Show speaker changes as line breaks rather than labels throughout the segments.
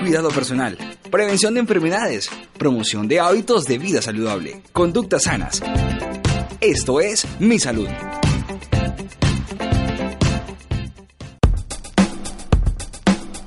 Cuidado personal, prevención de enfermedades, promoción de hábitos de vida saludable, conductas sanas. Esto es Mi Salud.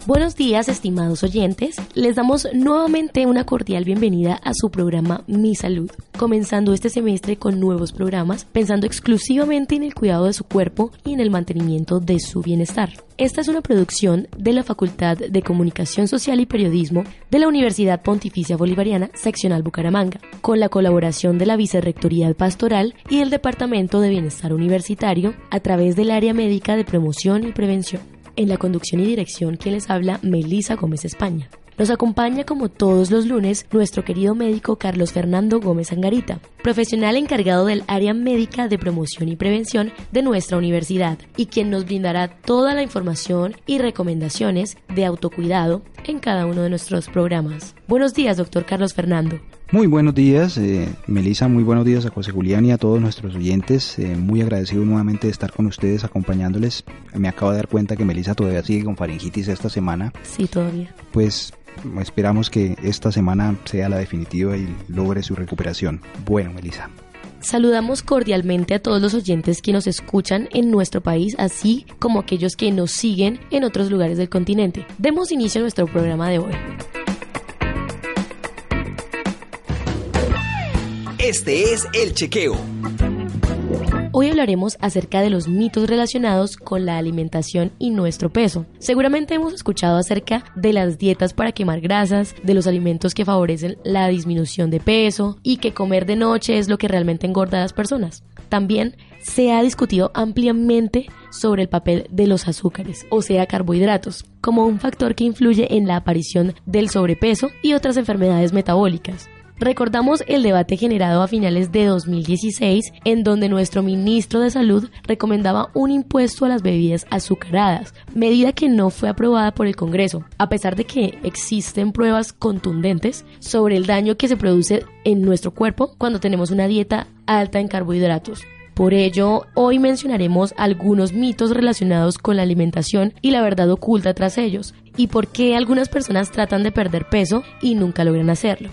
Buenos días, estimados oyentes. Les damos nuevamente una cordial bienvenida a su programa Mi Salud, comenzando este semestre con nuevos programas, pensando exclusivamente en el cuidado de su cuerpo y en el mantenimiento de su bienestar. Esta es una producción de la Facultad de Comunicación Social y Periodismo de la Universidad Pontificia Bolivariana, seccional Bucaramanga, con la colaboración de la Vicerrectoría Pastoral y el Departamento de Bienestar Universitario a través del área médica de promoción y prevención. En la conducción y dirección, quien les habla, Melisa Gómez España. Nos acompaña como todos los lunes nuestro querido médico Carlos Fernando Gómez Angarita, profesional encargado del área médica de promoción y prevención de nuestra universidad y quien nos brindará toda la información y recomendaciones de autocuidado en cada uno de nuestros programas. Buenos días, doctor Carlos Fernando.
Muy buenos días, eh, Melissa, muy buenos días a José Julián y a todos nuestros oyentes. Eh, muy agradecido nuevamente de estar con ustedes acompañándoles. Me acabo de dar cuenta que Melissa todavía sigue con faringitis esta semana.
Sí, todavía.
Pues esperamos que esta semana sea la definitiva y logre su recuperación. Bueno, Melissa.
Saludamos cordialmente a todos los oyentes que nos escuchan en nuestro país, así como aquellos que nos siguen en otros lugares del continente. Demos inicio a nuestro programa de hoy.
Este es El Chequeo.
Hoy hablaremos acerca de los mitos relacionados con la alimentación y nuestro peso. Seguramente hemos escuchado acerca de las dietas para quemar grasas, de los alimentos que favorecen la disminución de peso y que comer de noche es lo que realmente engorda a las personas. También se ha discutido ampliamente sobre el papel de los azúcares, o sea, carbohidratos, como un factor que influye en la aparición del sobrepeso y otras enfermedades metabólicas. Recordamos el debate generado a finales de 2016 en donde nuestro ministro de Salud recomendaba un impuesto a las bebidas azucaradas, medida que no fue aprobada por el Congreso, a pesar de que existen pruebas contundentes sobre el daño que se produce en nuestro cuerpo cuando tenemos una dieta alta en carbohidratos. Por ello, hoy mencionaremos algunos mitos relacionados con la alimentación y la verdad oculta tras ellos, y por qué algunas personas tratan de perder peso y nunca logran hacerlo.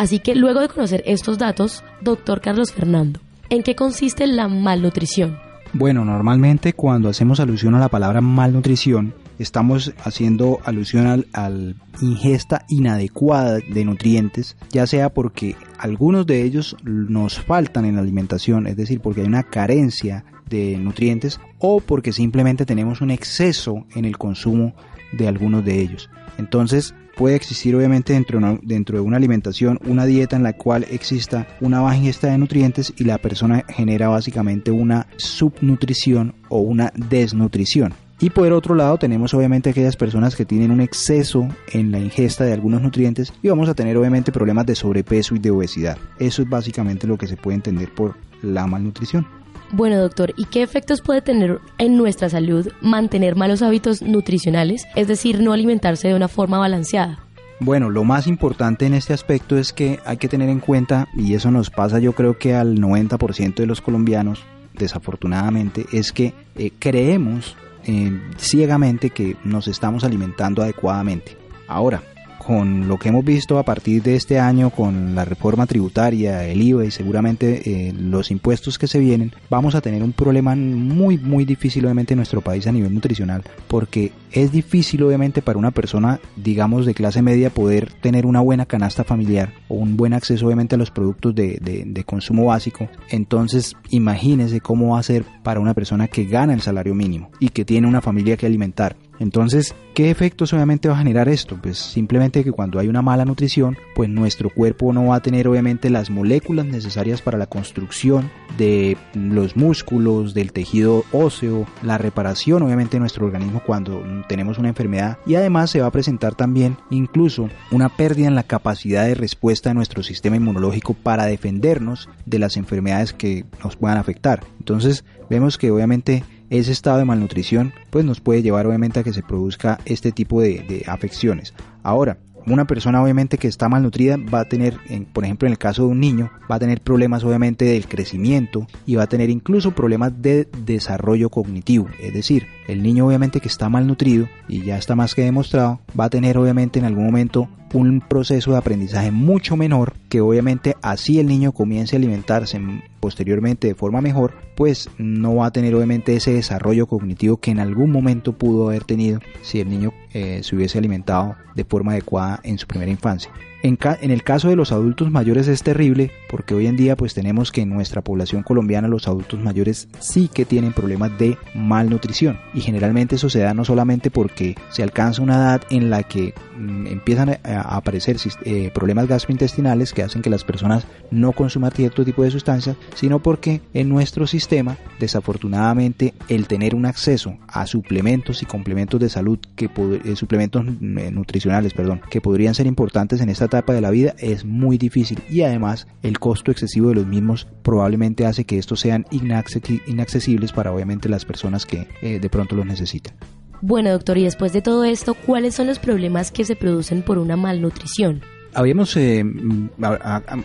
Así que luego de conocer estos datos, doctor Carlos Fernando, ¿en qué consiste la malnutrición?
Bueno, normalmente cuando hacemos alusión a la palabra malnutrición, estamos haciendo alusión al, al, ingesta inadecuada de nutrientes, ya sea porque algunos de ellos nos faltan en la alimentación, es decir, porque hay una carencia de nutrientes o porque simplemente tenemos un exceso en el consumo de algunos de ellos. Entonces, puede existir obviamente dentro de, una, dentro de una alimentación una dieta en la cual exista una baja ingesta de nutrientes y la persona genera básicamente una subnutrición o una desnutrición. Y por otro lado tenemos obviamente aquellas personas que tienen un exceso en la ingesta de algunos nutrientes y vamos a tener obviamente problemas de sobrepeso y de obesidad. Eso es básicamente lo que se puede entender por la malnutrición.
Bueno, doctor, ¿y qué efectos puede tener en nuestra salud mantener malos hábitos nutricionales, es decir, no alimentarse de una forma balanceada?
Bueno, lo más importante en este aspecto es que hay que tener en cuenta, y eso nos pasa yo creo que al 90% de los colombianos, desafortunadamente, es que eh, creemos eh, ciegamente que nos estamos alimentando adecuadamente. Ahora, con lo que hemos visto a partir de este año, con la reforma tributaria, el IVA y seguramente eh, los impuestos que se vienen, vamos a tener un problema muy, muy difícil obviamente en nuestro país a nivel nutricional, porque es difícil obviamente para una persona, digamos, de clase media poder tener una buena canasta familiar o un buen acceso obviamente a los productos de, de, de consumo básico. Entonces, imagínese cómo va a ser para una persona que gana el salario mínimo y que tiene una familia que alimentar Entonces, ¿qué efectos obviamente va a generar esto? Pues simplemente que cuando hay una mala nutrición, pues nuestro cuerpo no va a tener obviamente las moléculas necesarias para la construcción de los músculos, del tejido óseo, la reparación obviamente de nuestro organismo cuando tenemos una enfermedad y además se va a presentar también incluso una pérdida en la capacidad de respuesta de nuestro sistema inmunológico para defendernos de las enfermedades que nos puedan afectar. Entonces, vemos que obviamente ese estado de malnutrición pues nos puede llevar obviamente a que se produzca este tipo de, afecciones. Ahora, una persona obviamente que está malnutrida va a tener, por ejemplo en el caso de un niño, va a tener problemas obviamente del crecimiento y va a tener incluso problemas de desarrollo cognitivo. Es decir, el niño obviamente que está malnutrido y ya está más que demostrado, va a tener obviamente en algún momento un proceso de aprendizaje mucho menor que obviamente así el niño comience a alimentarse posteriormente de forma mejor, pues no va a tener obviamente ese desarrollo cognitivo que en algún momento pudo haber tenido si el niño eh, se hubiese alimentado de forma adecuada en su primera infancia. En, el caso de los adultos mayores es terrible porque hoy en día pues tenemos que en nuestra población colombiana los adultos mayores sí que tienen problemas de malnutrición. Y generalmente eso se da no solamente porque se alcanza una edad en la que mm, empiezan a, aparecer eh, problemas gastrointestinales que hacen que las personas no consuman cierto tipo de sustancias, sino porque en nuestro sistema desafortunadamente el tener un acceso a suplementos y complementos de salud que eh, suplementos mm, nutricionales, perdón, que podrían ser importantes en esta etapa de la vida es muy difícil y además el costo excesivo de los mismos probablemente hace que estos sean inaccesibles para obviamente las personas que eh, de pronto los necesitan.
Bueno, doctor, y después de todo esto, ¿cuáles son los problemas que se producen por una malnutrición?
Habíamos eh,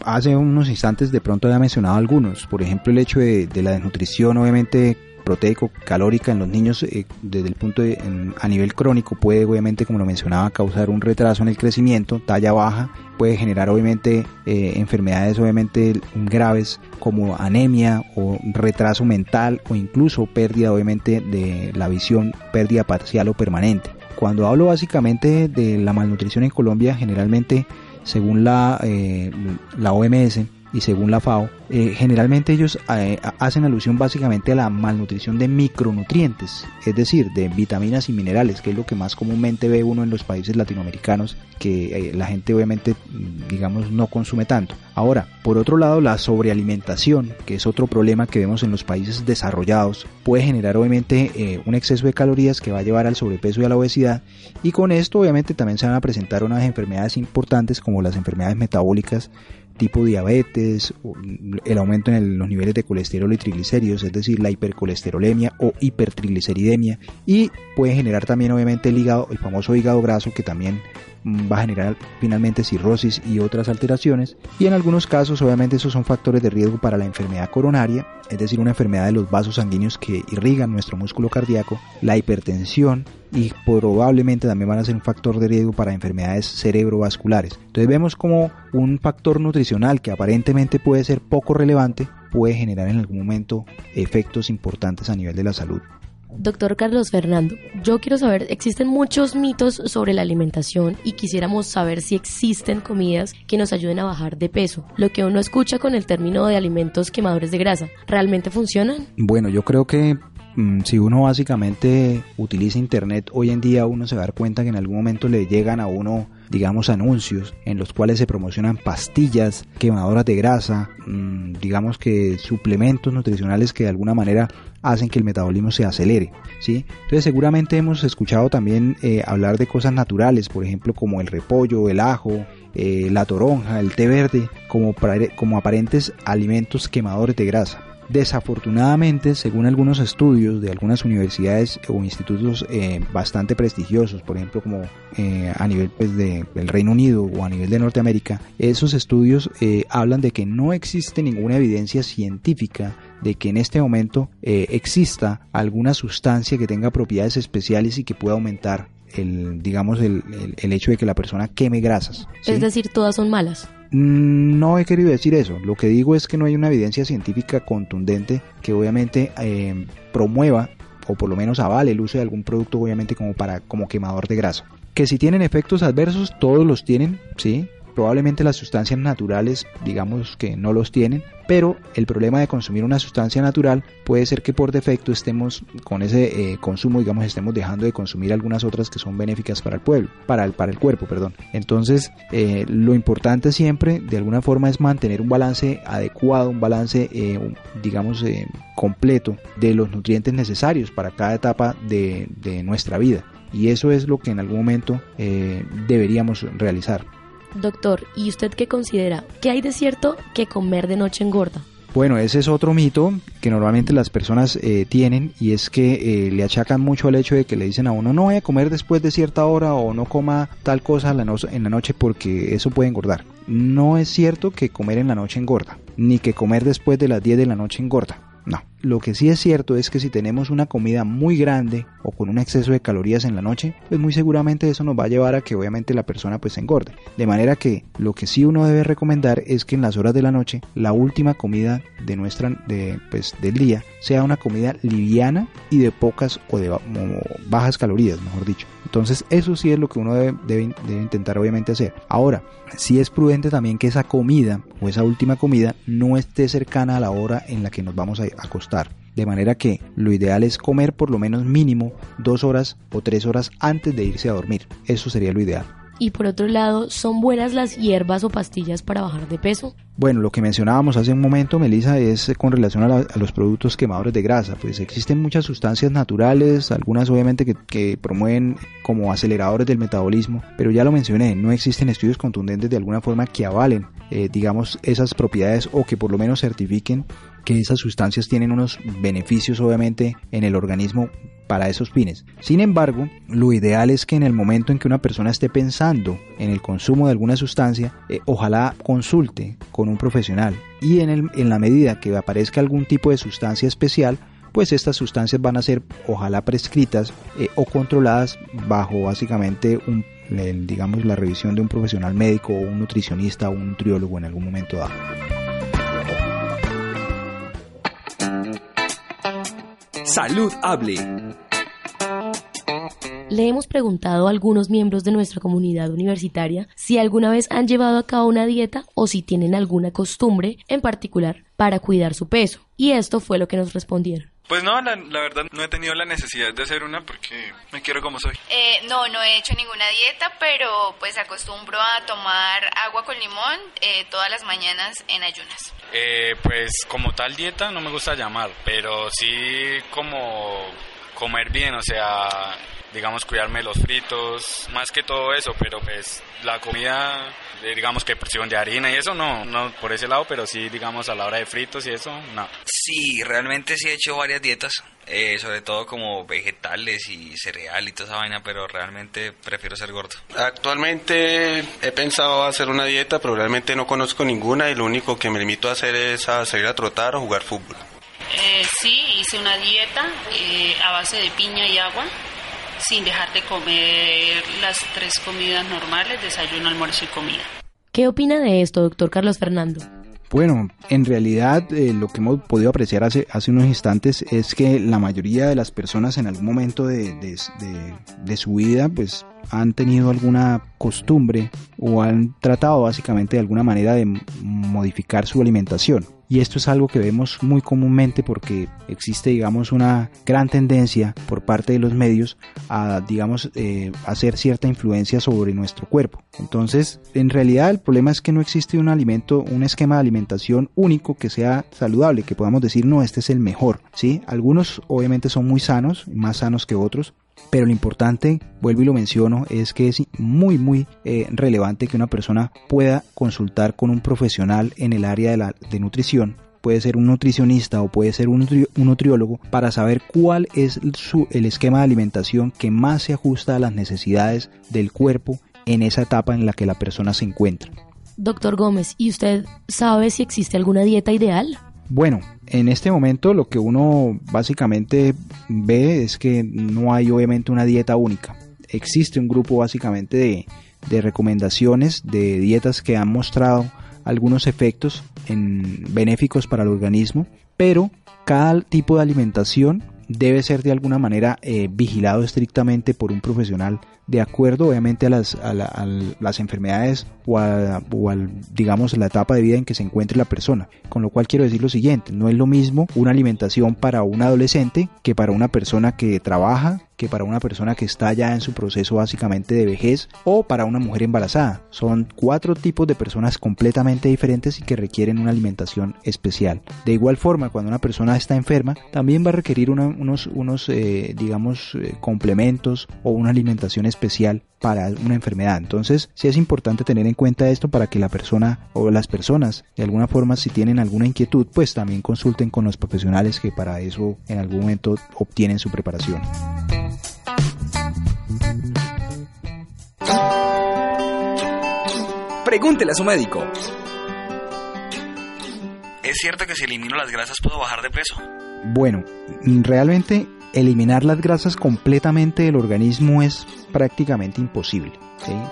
hace unos instantes de pronto había mencionado algunos, por ejemplo el hecho de, de la desnutrición obviamente proteico calórica en los niños eh, desde el punto de a nivel crónico puede obviamente como lo mencionaba causar un retraso en el crecimiento talla baja puede generar obviamente eh, enfermedades obviamente graves como anemia o retraso mental o incluso pérdida obviamente de la visión pérdida parcial o permanente. Cuando hablo básicamente de la malnutrición en Colombia generalmente según la, eh, la OMS y según la FAO, eh, generalmente ellos eh, hacen alusión básicamente a la malnutrición de micronutrientes, es decir, de vitaminas y minerales, que es lo que más comúnmente ve uno en los países latinoamericanos, que eh, la gente obviamente, mm, digamos, no consume tanto. Ahora, por otro lado, la sobrealimentación, que es otro problema que vemos en los países desarrollados, puede generar obviamente un exceso de calorías que va a llevar al sobrepeso y a la obesidad, y con esto obviamente también se van a presentar unas enfermedades importantes como las enfermedades metabólicas, tipo diabetes, el aumento en los niveles de colesterol y triglicéridos, es decir, la hipercolesterolemia o hipertrigliceridemia y puede generar también obviamente el hígado, el famoso hígado graso que también va a generar finalmente cirrosis y otras alteraciones y en algunos casos obviamente esos son factores de riesgo para la enfermedad coronaria, es decir, una enfermedad de los vasos sanguíneos que irrigan nuestro músculo cardíaco, la hipertensión y probablemente también van a ser un factor de riesgo para enfermedades cerebrovasculares. Entonces vemos como un factor nutricional que aparentemente puede ser poco relevante puede generar en algún momento efectos importantes a nivel de la salud
Doctor Carlos Fernando, yo quiero saber, existen muchos mitos sobre la alimentación y quisiéramos saber si existen comidas que nos ayuden a bajar de peso. Lo que uno escucha con el término de alimentos quemadores de grasa, ¿realmente funcionan?
Bueno, yo creo que si uno básicamente utiliza internet hoy en día uno se va a dar cuenta que en algún momento le llegan a uno digamos anuncios en los cuales se promocionan pastillas quemadoras de grasa mm, digamos que suplementos nutricionales que de alguna manera hacen que el metabolismo se acelere ¿sí? entonces seguramente hemos escuchado también eh, hablar de cosas naturales por ejemplo como el repollo el ajo eh, la toronja el té verde como, como aparentes alimentos quemadores de grasa Desafortunadamente, según algunos estudios de algunas universidades o institutos eh, bastante prestigiosos, por ejemplo como eh, a nivel pues, del Reino Unido o a nivel de Norteamérica, esos estudios eh, hablan de que no existe ninguna evidencia científica de que en este momento exista alguna sustancia que tenga propiedades especiales y que pueda aumentar el, digamos, el, hecho de que la persona queme grasas.
Es decir, todas son malas.
Mm, no he querido decir eso. Lo que digo es que no hay una evidencia científica contundente que obviamente eh, promueva o por lo menos avale el uso de algún producto obviamente como para como quemador de grasa. Que si tienen efectos adversos, todos los tienen, sí, probablemente las sustancias naturales, digamos que no los tienen, pero el problema de consumir una sustancia natural puede ser que por defecto estemos con ese eh, consumo, digamos, estemos dejando de consumir algunas otras que son benéficas para el pueblo, para el, para el cuerpo, perdón. Entonces, eh, lo importante siempre, de alguna forma, es mantener un balance adecuado, un balance, eh, digamos, completo de los nutrientes necesarios para cada etapa de, de, nuestra vida. Y eso es lo que en algún momento deberíamos realizar.
Doctor, ¿y usted qué considera? ¿Qué hay de cierto que comer de noche engorda?
Bueno, ese es otro mito que normalmente las personas eh, tienen y es que eh, le achacan mucho al hecho de que le dicen a uno no vaya a comer después de cierta hora o no coma tal cosa en la noche porque eso puede engordar. No es cierto que comer en la noche engorda, ni que comer después de las 10 de la noche engorda. No, lo que sí es cierto es que si tenemos una comida muy grande o con un exceso de calorías en la noche, pues muy seguramente eso nos va a llevar a que obviamente la persona pues se engorde. De manera que lo que sí uno debe recomendar es que en las horas de la noche la última comida de nuestra de, pues, del día sea una comida liviana y de pocas o de bajas calorías, mejor dicho. Entonces eso sí es lo que uno debe, intentar obviamente hacer. Ahora, sí es prudente también que esa comida o esa última comida no esté cercana a la hora en la que nos vamos a acostar. De manera que lo ideal es comer por lo menos mínimo dos horas o tres horas antes de irse a dormir. Eso sería lo ideal.
Y por otro lado, ¿son buenas las hierbas o pastillas para bajar de peso?
Bueno, lo que mencionábamos hace un momento, Melissa, es con relación a, los productos quemadores de grasa. Pues existen muchas sustancias naturales, algunas obviamente que, promueven como aceleradores del metabolismo, pero ya lo mencioné, no existen estudios contundentes de alguna forma que avalen, eh, digamos, esas propiedades o que por lo menos certifiquen que esas sustancias tienen unos beneficios obviamente en el organismo para esos fines. Sin embargo, lo ideal es que en el momento en que una persona esté pensando en el consumo de alguna sustancia, eh, ojalá consulte con un profesional y en, el, en la medida que aparezca algún tipo de sustancia especial, pues estas sustancias van a ser ojalá prescritas eh, o controladas bajo básicamente un, digamos la revisión de un profesional médico o un nutricionista o un nutriólogo en algún momento dado.
Salud Hable.
Le hemos preguntado a algunos miembros de nuestra comunidad universitaria si alguna vez han llevado a cabo una dieta o si tienen alguna costumbre en particular para cuidar su peso. Y esto fue lo que nos respondieron.
Pues no, la, verdad no he tenido la necesidad de hacer una porque me quiero como soy.
Eh, no, no he hecho ninguna dieta, pero pues acostumbro a tomar agua con limón eh, todas las mañanas en ayunas.
Eh, pues como tal dieta no me gusta llamar, pero sí como comer bien, o sea, digamos, cuidarme los fritos, más que todo eso, pero pues la comida, digamos que porción de harina y eso no, no por ese lado, pero sí, digamos, a la hora de fritos y eso, no.
Sí, realmente sí he hecho varias dietas, eh, sobre todo como vegetales y cereal y toda esa vaina, pero realmente prefiero ser gordo.
Actualmente he pensado hacer una dieta, pero realmente no conozco ninguna y lo único que me limito a hacer es a salir a trotar o jugar fútbol.
Eh, sí, hice una dieta eh, a base de piña y agua sin dejar de comer las tres comidas normales, desayuno, almuerzo y comida.
¿Qué opina de esto, doctor Carlos Fernando?
Bueno, en realidad eh, lo que hemos podido apreciar hace, hace unos instantes es que la mayoría de las personas en algún momento de, de, de su vida pues han tenido alguna costumbre o han tratado básicamente de alguna manera de modificar su alimentación. Y esto es algo que vemos muy comúnmente porque existe, digamos, una gran tendencia por parte de los medios a, digamos, eh, hacer cierta influencia sobre nuestro cuerpo. Entonces, en realidad el problema es que no existe un alimento, un esquema de alimentación único que sea saludable, que podamos decir, no, este es el mejor, ¿sí? Algunos obviamente son muy sanos, más sanos que otros, pero lo importante, vuelvo y lo menciono, es que es muy muy eh, relevante que una persona pueda consultar con un profesional en el área de, la, de nutrición puede ser un nutricionista o puede ser un, nutriólogo para saber cuál es su, el esquema de alimentación que más se ajusta a las necesidades del cuerpo en esa etapa en la que la persona se encuentra.
Doctor Gómez, ¿y usted sabe si existe alguna dieta ideal?
Bueno, en este momento lo que uno básicamente ve es que no hay obviamente una dieta única. Existe un grupo básicamente de, recomendaciones de dietas que han mostrado algunos efectos en, benéficos para el organismo, pero cada tipo de alimentación debe ser de alguna manera eh, vigilado estrictamente por un profesional de acuerdo obviamente a las, a, las enfermedades o, a, o al, digamos, la etapa de vida en que se encuentre la persona. Con lo cual quiero decir lo siguiente, no es lo mismo una alimentación para un adolescente que para una persona que trabaja, que para una persona que está ya en su proceso básicamente de vejez o para una mujer embarazada. Son cuatro tipos de personas completamente diferentes y que requieren una alimentación especial. De igual forma, cuando una persona está enferma, también va a requerir unos, unos eh, digamos, eh, complementos o una alimentación especial para una enfermedad. Entonces, sí es importante tener en cuenta esto para que la persona o las personas, de alguna forma, si tienen alguna inquietud, pues también consulten con los profesionales que para eso en algún momento obtienen su preparación.
Pregúntele a su médico.
¿Es cierto que si elimino las grasas puedo bajar de peso?
Bueno, realmente eliminar las grasas completamente del organismo es prácticamente imposible.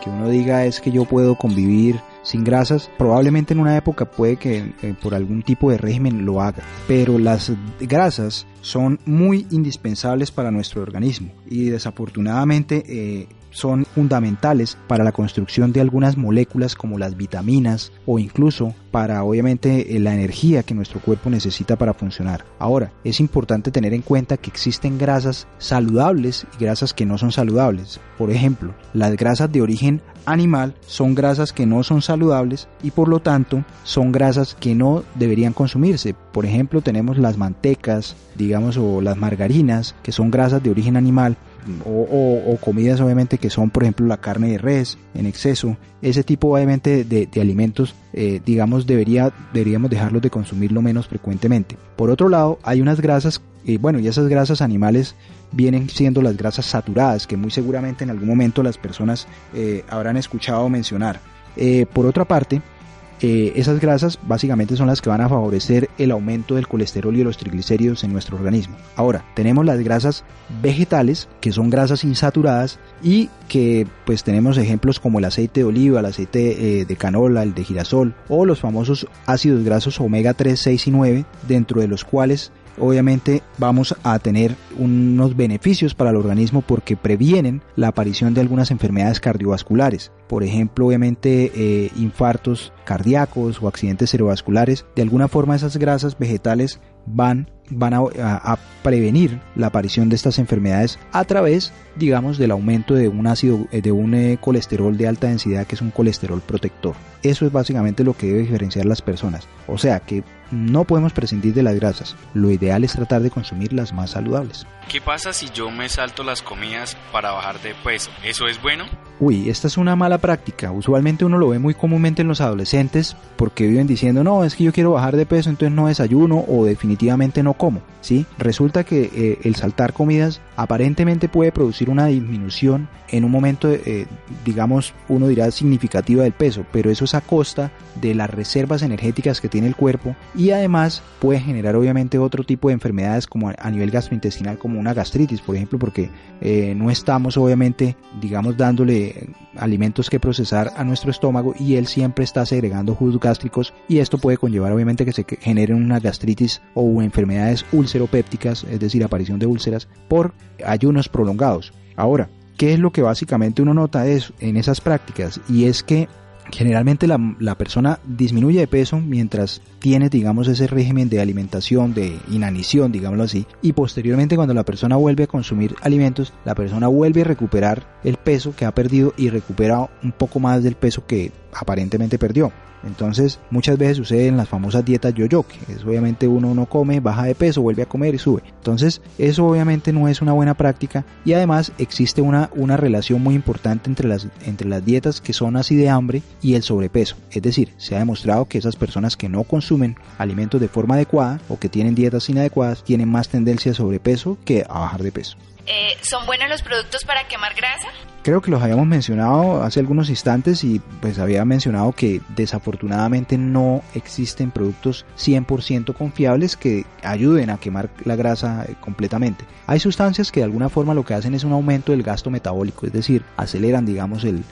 Que uno diga es que yo puedo convivir sin grasas, probablemente en una época puede que eh, por algún tipo de régimen lo haga, pero las grasas son muy indispensables para nuestro organismo y desafortunadamente eh, son fundamentales para la construcción de algunas moléculas como las vitaminas o incluso para obviamente la energía que nuestro cuerpo necesita para funcionar. Ahora, es importante tener en cuenta que existen grasas saludables y grasas que no son saludables. Por ejemplo, las grasas de origen animal son grasas que no son saludables y por lo tanto son grasas que no deberían consumirse. Por ejemplo, tenemos las mantecas, digamos, o las margarinas, que son grasas de origen animal o, comidas obviamente que son por ejemplo la carne de res en exceso. Ese tipo obviamente de, alimentos eh, digamos debería deberíamos dejarlos de consumir lo menos frecuentemente. Por otro lado hay unas grasas y bueno y esas grasas animales vienen siendo las grasas saturadas que muy seguramente en algún momento las personas eh, habrán escuchado mencionar. Eh, por otra parte eh, esas grasas básicamente son las que van a favorecer el aumento del colesterol y de los triglicéridos en nuestro organismo. Ahora, tenemos las grasas vegetales, que son grasas insaturadas y que pues tenemos ejemplos como el aceite de oliva, el aceite eh, de canola, el de girasol o los famosos ácidos grasos omega 3, 6 y 9, dentro de los cuales obviamente vamos a tener unos beneficios para el organismo porque previenen la aparición de algunas enfermedades cardiovasculares. Por ejemplo, obviamente eh, infartos cardíacos o accidentes cerebrovasculares. De alguna forma esas grasas vegetales van van a, prevenir la aparición de estas enfermedades a través, digamos, del aumento de un ácido, de un eh, colesterol de alta densidad que es un colesterol protector. Eso es básicamente lo que debe diferenciar las personas. O sea que no podemos prescindir de las grasas. Lo ideal es tratar de consumir las más saludables.
¿Qué pasa si yo me salto las comidas para bajar de peso? ¿Eso es bueno?
Uy, esta es una mala práctica. Usualmente uno lo ve muy comúnmente en los adolescentes porque viven diciendo, no, es que yo quiero bajar de peso, entonces no desayuno o definitivamente no como. ¿sí? Resulta que eh, el saltar comidas aparentemente puede producir una disminución en un momento, eh, digamos, uno dirá significativa del peso, pero eso es a costa de las reservas energéticas que tiene el cuerpo y además puede generar obviamente otro tipo de enfermedades como a nivel gastrointestinal como una gastritis, por ejemplo, porque eh, no estamos obviamente, digamos, dándole alimentos que procesar a nuestro estómago y él siempre está segregando jugos gástricos y esto puede conllevar obviamente que se generen una gastritis o enfermedades ulceropépticas, es decir, aparición de úlceras por ayunos prolongados. Ahora, ¿qué es lo que básicamente uno nota en esas prácticas? Y es que generalmente la, la, persona disminuye de peso mientras tiene, digamos, ese régimen de alimentación, de inanición, digámoslo así, y posteriormente cuando la persona vuelve a consumir alimentos, la persona vuelve a recuperar el peso que ha perdido y recupera un poco más del peso que aparentemente perdió. Entonces, muchas veces sucede en las famosas dietas yo-yo, que es obviamente uno no come, baja de peso, vuelve a comer y sube. Entonces, eso obviamente no es una buena práctica y además existe una, una relación muy importante entre las, entre las dietas que son así de hambre y el sobrepeso. Es decir, se ha demostrado que esas personas que no consumen alimentos de forma adecuada o que tienen dietas inadecuadas tienen más tendencia a sobrepeso que a bajar de peso.
Eh, ¿Son buenos los productos para quemar grasa?
Creo que los habíamos mencionado hace algunos instantes y pues había mencionado que desafortunadamente no existen productos 100% confiables que ayuden a quemar la grasa eh, completamente. Hay sustancias que de alguna forma lo que hacen es un aumento del gasto metabólico, es decir, aceleran digamos el,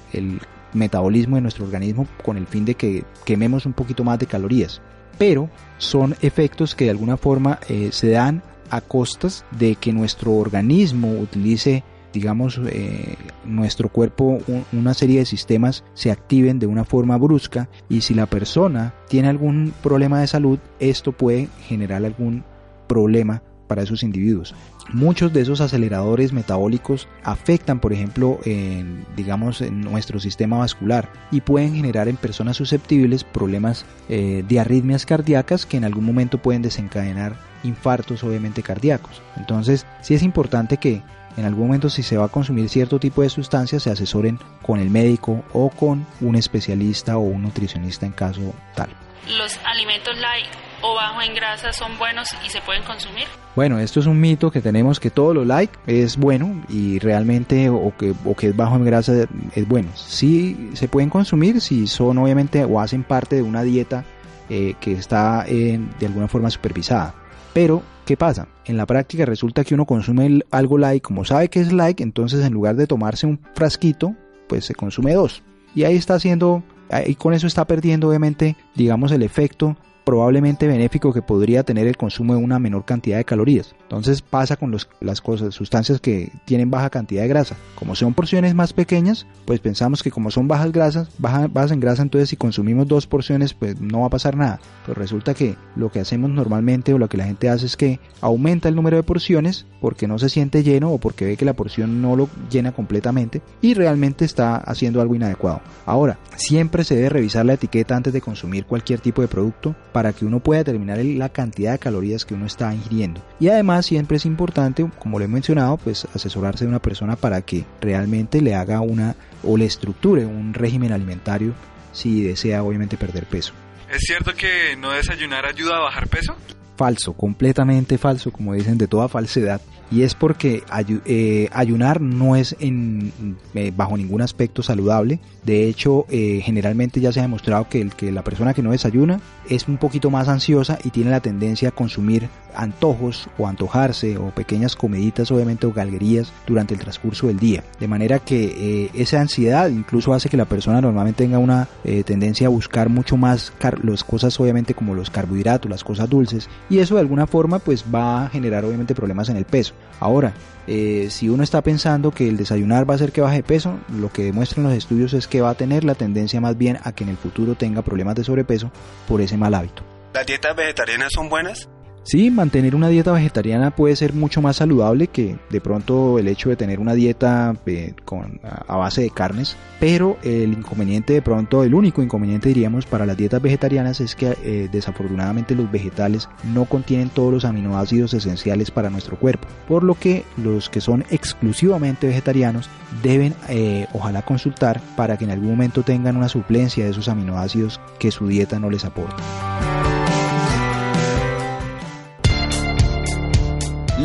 metabolismo de nuestro organismo con el fin de que quememos un poquito más de calorías. Pero son efectos que de alguna forma eh, se dan a costas de que nuestro organismo utilice digamos, eh, nuestro cuerpo, una serie de sistemas se activen de una forma brusca y si la persona tiene algún problema de salud, esto puede generar algún problema para esos individuos. Muchos de esos aceleradores metabólicos afectan, por ejemplo, en, digamos, en nuestro sistema vascular y pueden generar en personas susceptibles problemas eh, de arritmias cardíacas que en algún momento pueden desencadenar infartos, obviamente cardíacos. Entonces, sí es importante que en algún momento si se va a consumir cierto tipo de sustancias se asesoren con el médico o con un especialista o un nutricionista en caso tal.
¿Los alimentos light o bajo en grasa son buenos y se pueden consumir?
Bueno, esto es un mito que tenemos que todo lo light es bueno y realmente o que, o que es bajo en grasa es bueno. Sí se pueden consumir si son obviamente o hacen parte de una dieta eh, que está de alguna forma supervisada. Pero ¿Qué pasa? En la práctica resulta que uno consume algo like, como sabe que es like, entonces en lugar de tomarse un frasquito, pues se consume dos. Y ahí está haciendo, y con eso está perdiendo obviamente, digamos, el efecto probablemente benéfico que podría tener el consumo de una menor cantidad de calorías. Entonces pasa con las cosas, sustancias que tienen baja cantidad de grasa. Como son porciones más pequeñas, pues pensamos que como son bajas grasas, bajas, en grasa, entonces si consumimos dos porciones, pues no va a pasar nada. Pero resulta que lo que hacemos normalmente o lo que la gente hace es que aumenta el número de porciones porque no se siente lleno o porque ve que la porción no lo llena completamente y realmente está haciendo algo inadecuado. Ahora, siempre se debe revisar la etiqueta antes de consumir cualquier tipo de producto para que uno pueda determinar la cantidad de calorías que uno está ingiriendo. Y además siempre es importante, como lo he mencionado, pues asesorarse de una persona para que realmente le haga una o le estructure un régimen alimentario si desea obviamente perder peso.
¿Es cierto que no desayunar ayuda a bajar peso?
Falso, completamente falso, como dicen, de toda falsedad y es porque eh, ayunar no es en, eh, bajo ningún aspecto saludable. De hecho, eh, generalmente ya se ha demostrado que, la persona que no desayuna es un poquito más ansiosa y tiene la tendencia a consumir antojos o antojarse o pequeñas comeditas obviamente o galguerías durante el transcurso del día. De manera que esa ansiedad incluso hace que la persona normalmente tenga una tendencia a buscar mucho más las cosas obviamente como los carbohidratos, las cosas dulces y eso de alguna forma pues va a generar obviamente problemas en el peso. Ahora, eh, si uno está pensando que el desayunar va a hacer que baje peso, lo que demuestran los estudios es que va a tener la tendencia más bien a que en el futuro tenga problemas de sobrepeso por ese mal hábito.
¿Las dietas vegetarianas son buenas?
Sí, mantener una dieta vegetariana puede ser mucho más saludable que de pronto el hecho de tener una dieta eh, con, a base de carnes, pero el inconveniente de pronto, el único inconveniente diríamos para las dietas vegetarianas es que eh, desafortunadamente los vegetales no contienen todos los aminoácidos esenciales para nuestro cuerpo, por lo que los que son exclusivamente vegetarianos deben eh, ojalá consultar para que en algún momento tengan una suplencia de esos aminoácidos que su dieta no les aporta.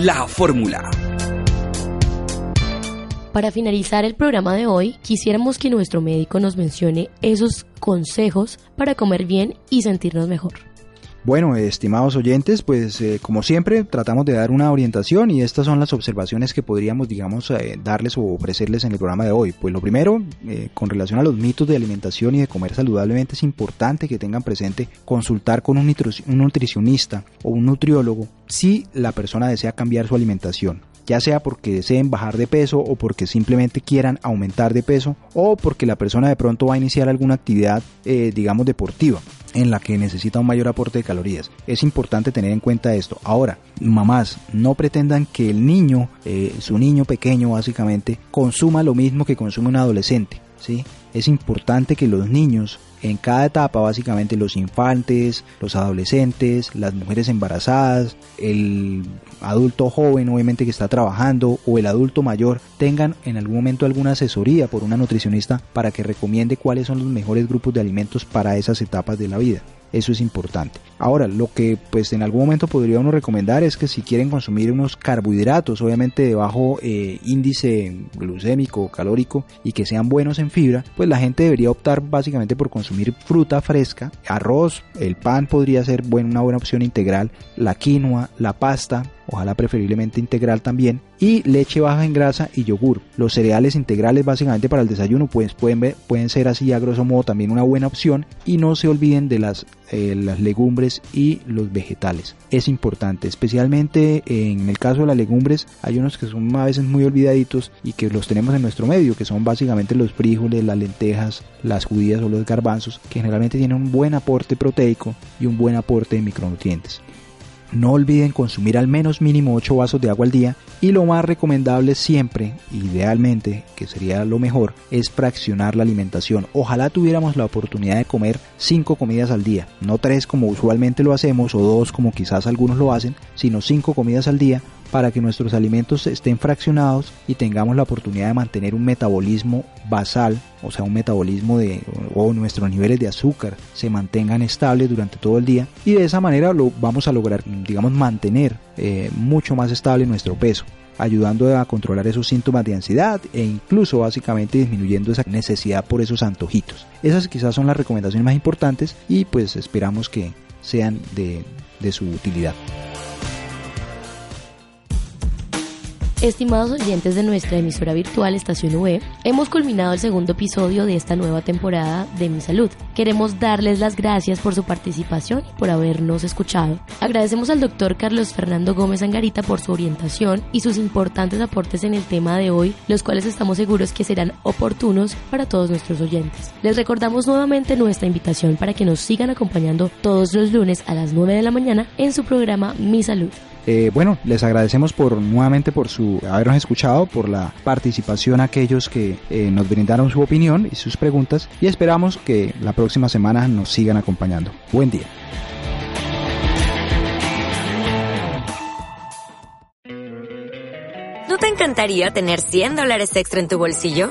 La fórmula.
Para finalizar el programa de hoy, quisiéramos que nuestro médico nos mencione esos consejos para comer bien y sentirnos mejor.
Bueno, estimados oyentes, pues eh, como siempre tratamos de dar una orientación y estas son las observaciones que podríamos, digamos, eh, darles o ofrecerles en el programa de hoy. Pues lo primero, eh, con relación a los mitos de alimentación y de comer saludablemente, es importante que tengan presente consultar con un, un nutricionista o un nutriólogo si la persona desea cambiar su alimentación ya sea porque deseen bajar de peso o porque simplemente quieran aumentar de peso o porque la persona de pronto va a iniciar alguna actividad, digamos, deportiva en la que necesita un mayor aporte de calorías. Es importante tener en cuenta esto. Ahora, mamás, no pretendan que el niño, eh, su niño pequeño básicamente, consuma lo mismo que consume un adolescente. ¿Sí? Es importante que los niños en cada etapa, básicamente los infantes, los adolescentes, las mujeres embarazadas, el adulto joven obviamente que está trabajando o el adulto mayor tengan en algún momento alguna asesoría por una nutricionista para que recomiende cuáles son los mejores grupos de alimentos para esas etapas de la vida. Eso es importante. Ahora, lo que pues en algún momento podría uno recomendar es que si quieren consumir unos carbohidratos, obviamente de bajo eh, índice glucémico o calórico y que sean buenos en fibra, pues la gente debería optar básicamente por consumir fruta fresca, arroz, el pan podría ser una buena opción integral, la quinoa, la pasta, ojalá preferiblemente integral también, y leche baja en grasa y yogur. Los cereales integrales básicamente para el desayuno pues pueden, ser así a grosso modo también una buena opción y no se olviden de las, eh, las legumbres y los vegetales. Es importante, especialmente en el caso de las legumbres hay unos que son a veces muy olvidaditos y que los tenemos en nuestro medio, que son básicamente los frijoles, las lentejas, las judías o los garbanzos, que generalmente tienen un buen aporte proteico y un buen aporte de micronutrientes. No olviden consumir al menos mínimo 8 vasos de agua al día y lo más recomendable siempre, idealmente, que sería lo mejor, es fraccionar la alimentación. Ojalá tuviéramos la oportunidad de comer 5 comidas al día, no 3 como usualmente lo hacemos o 2 como quizás algunos lo hacen, sino 5 comidas al día para que nuestros alimentos estén fraccionados y tengamos la oportunidad de mantener un metabolismo basal, o sea, un metabolismo de o nuestros niveles de azúcar se mantengan estables durante todo el día y de esa manera lo vamos a lograr, digamos, mantener eh, mucho más estable nuestro peso ayudando a controlar esos síntomas de ansiedad e incluso básicamente disminuyendo esa necesidad por esos antojitos. Esas quizás son las recomendaciones más importantes y pues esperamos que sean de, de su utilidad.
Estimados oyentes de nuestra emisora virtual Estación UE, hemos culminado el segundo episodio de esta nueva temporada de Mi Salud. Queremos darles las gracias por su participación y por habernos escuchado. Agradecemos al doctor Carlos Fernando Gómez Angarita por su orientación y sus importantes aportes en el tema de hoy, los cuales estamos seguros que serán oportunos para todos nuestros oyentes. Les recordamos nuevamente nuestra invitación para que nos sigan acompañando todos los lunes a las 9 de la mañana en su programa Mi Salud.
Eh, bueno, les agradecemos por nuevamente por su habernos escuchado, por la participación aquellos que eh, nos brindaron su opinión y sus preguntas y esperamos que la próxima semana nos sigan acompañando. Buen día.
¿No te encantaría tener 100 dólares extra en tu bolsillo?